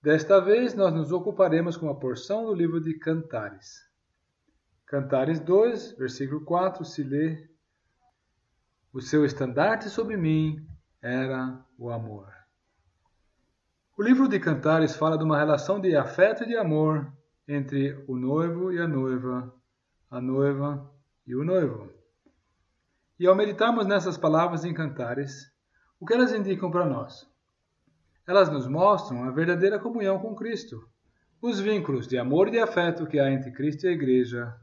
Desta vez, nós nos ocuparemos com uma porção do livro de Cantares. Cantares 2, versículo 4, se lê: O seu estandarte sobre mim era o amor. O livro de Cantares fala de uma relação de afeto e de amor entre o noivo e a noiva, a noiva e o noivo. E ao meditarmos nessas palavras em Cantares, o que elas indicam para nós? Elas nos mostram a verdadeira comunhão com Cristo, os vínculos de amor e de afeto que há entre Cristo e a Igreja,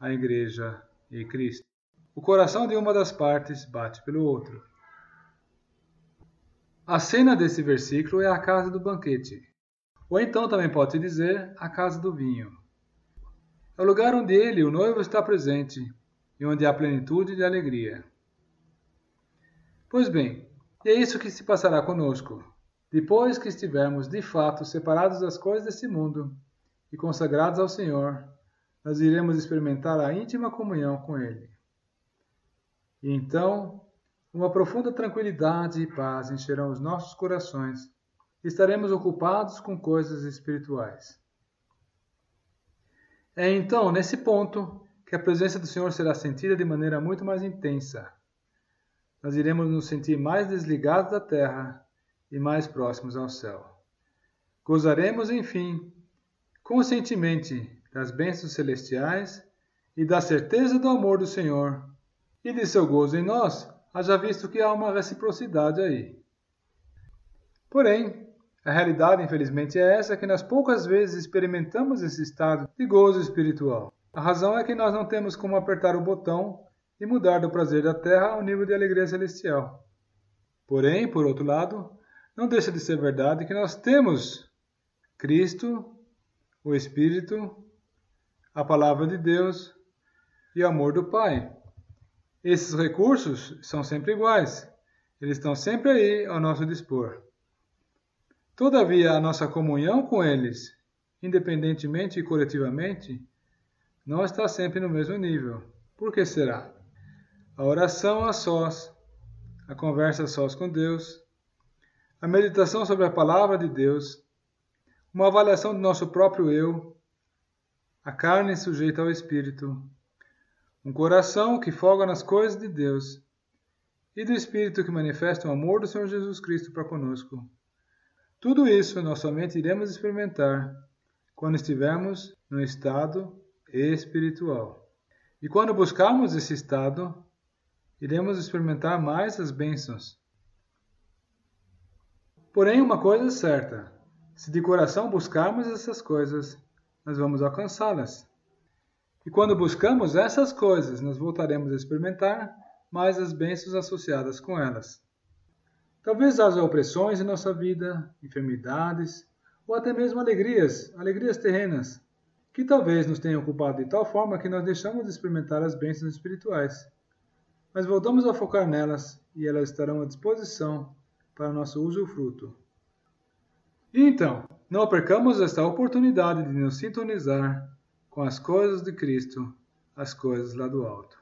a Igreja e Cristo. O coração de uma das partes bate pelo outro. A cena desse versículo é a casa do banquete, ou então também pode-se dizer a casa do vinho. É o lugar onde ele, o noivo, está presente e onde há plenitude de alegria. Pois bem, é isso que se passará conosco, depois que estivermos de fato separados das coisas desse mundo e consagrados ao Senhor, nós iremos experimentar a íntima comunhão com Ele. E então uma profunda tranquilidade e paz encherão os nossos corações e estaremos ocupados com coisas espirituais. É então, nesse ponto, que a presença do Senhor será sentida de maneira muito mais intensa. Nós iremos nos sentir mais desligados da terra e mais próximos ao céu. Gozaremos, enfim, conscientemente das bênçãos celestiais e da certeza do amor do Senhor e de seu gozo em nós haja visto que há uma reciprocidade aí. Porém, a realidade, infelizmente, é essa que nas poucas vezes experimentamos esse estado de gozo espiritual. A razão é que nós não temos como apertar o botão e mudar do prazer da terra ao nível de alegria celestial. Porém, por outro lado, não deixa de ser verdade que nós temos Cristo, o Espírito, a Palavra de Deus e o amor do Pai. Esses recursos são sempre iguais, eles estão sempre aí ao nosso dispor. Todavia, a nossa comunhão com eles, independentemente e coletivamente, não está sempre no mesmo nível. Por que será? A oração a sós, a conversa a sós com Deus, a meditação sobre a palavra de Deus, uma avaliação do nosso próprio eu, a carne sujeita ao espírito, um coração que folga nas coisas de Deus e do Espírito que manifesta o amor do Senhor Jesus Cristo para conosco. Tudo isso nós somente iremos experimentar quando estivermos no estado espiritual. E quando buscarmos esse estado, iremos experimentar mais as bênçãos. Porém, uma coisa é certa: se de coração buscarmos essas coisas, nós vamos alcançá-las. E quando buscamos essas coisas, nós voltaremos a experimentar mais as bênçãos associadas com elas. Talvez haja opressões em nossa vida, enfermidades, ou até mesmo alegrias, alegrias terrenas, que talvez nos tenham ocupado de tal forma que nós deixamos de experimentar as bênçãos espirituais. Mas voltamos a focar nelas e elas estarão à disposição para nosso uso fruto. E então, não percamos esta oportunidade de nos sintonizar com as coisas de Cristo, as coisas lá do alto.